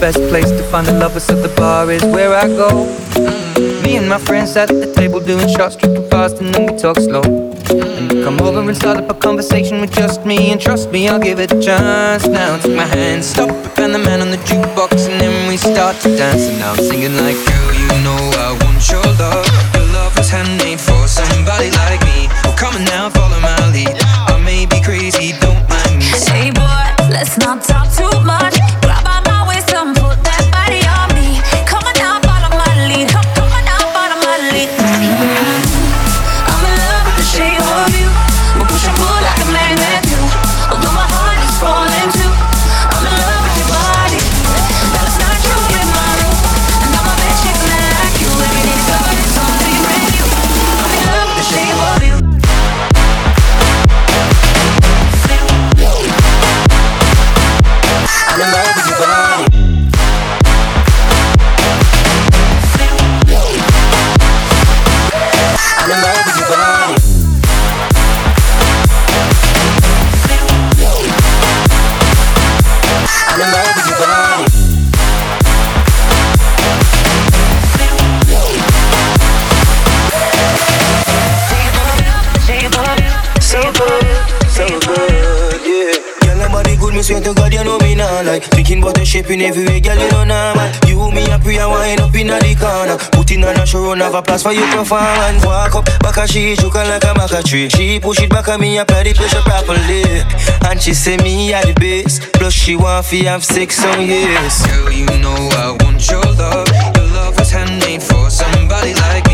best place to find the lovers, so the bar is where I go. Mm. Me and my friends sat at the table doing shots, drinking fast, and then we talk slow. Come over and start up a conversation with just me, and trust me, I'll give it a chance. Now take my hand, stop, and Van the Man on the jukebox, and then we start to dance. And now I'm singing like, girl, you know I want your love. Your love was handmade for somebody like me. Well, come on now, follow my lead. I may be crazy, don't mind me. Hey boy, let's not talk swear to God, you know me now like. Thinking about the shape shaping everywhere, girl, you know normal You, me, and wind up in the corner. Putting on a show, have a place for you performance Walk up, back a she, joking like a maca tree. She push it back at me, apply the pressure properly. And she say me at the base Plus she want fi have sex on yes. Girl, you know I want your love. Your love was handmade for somebody like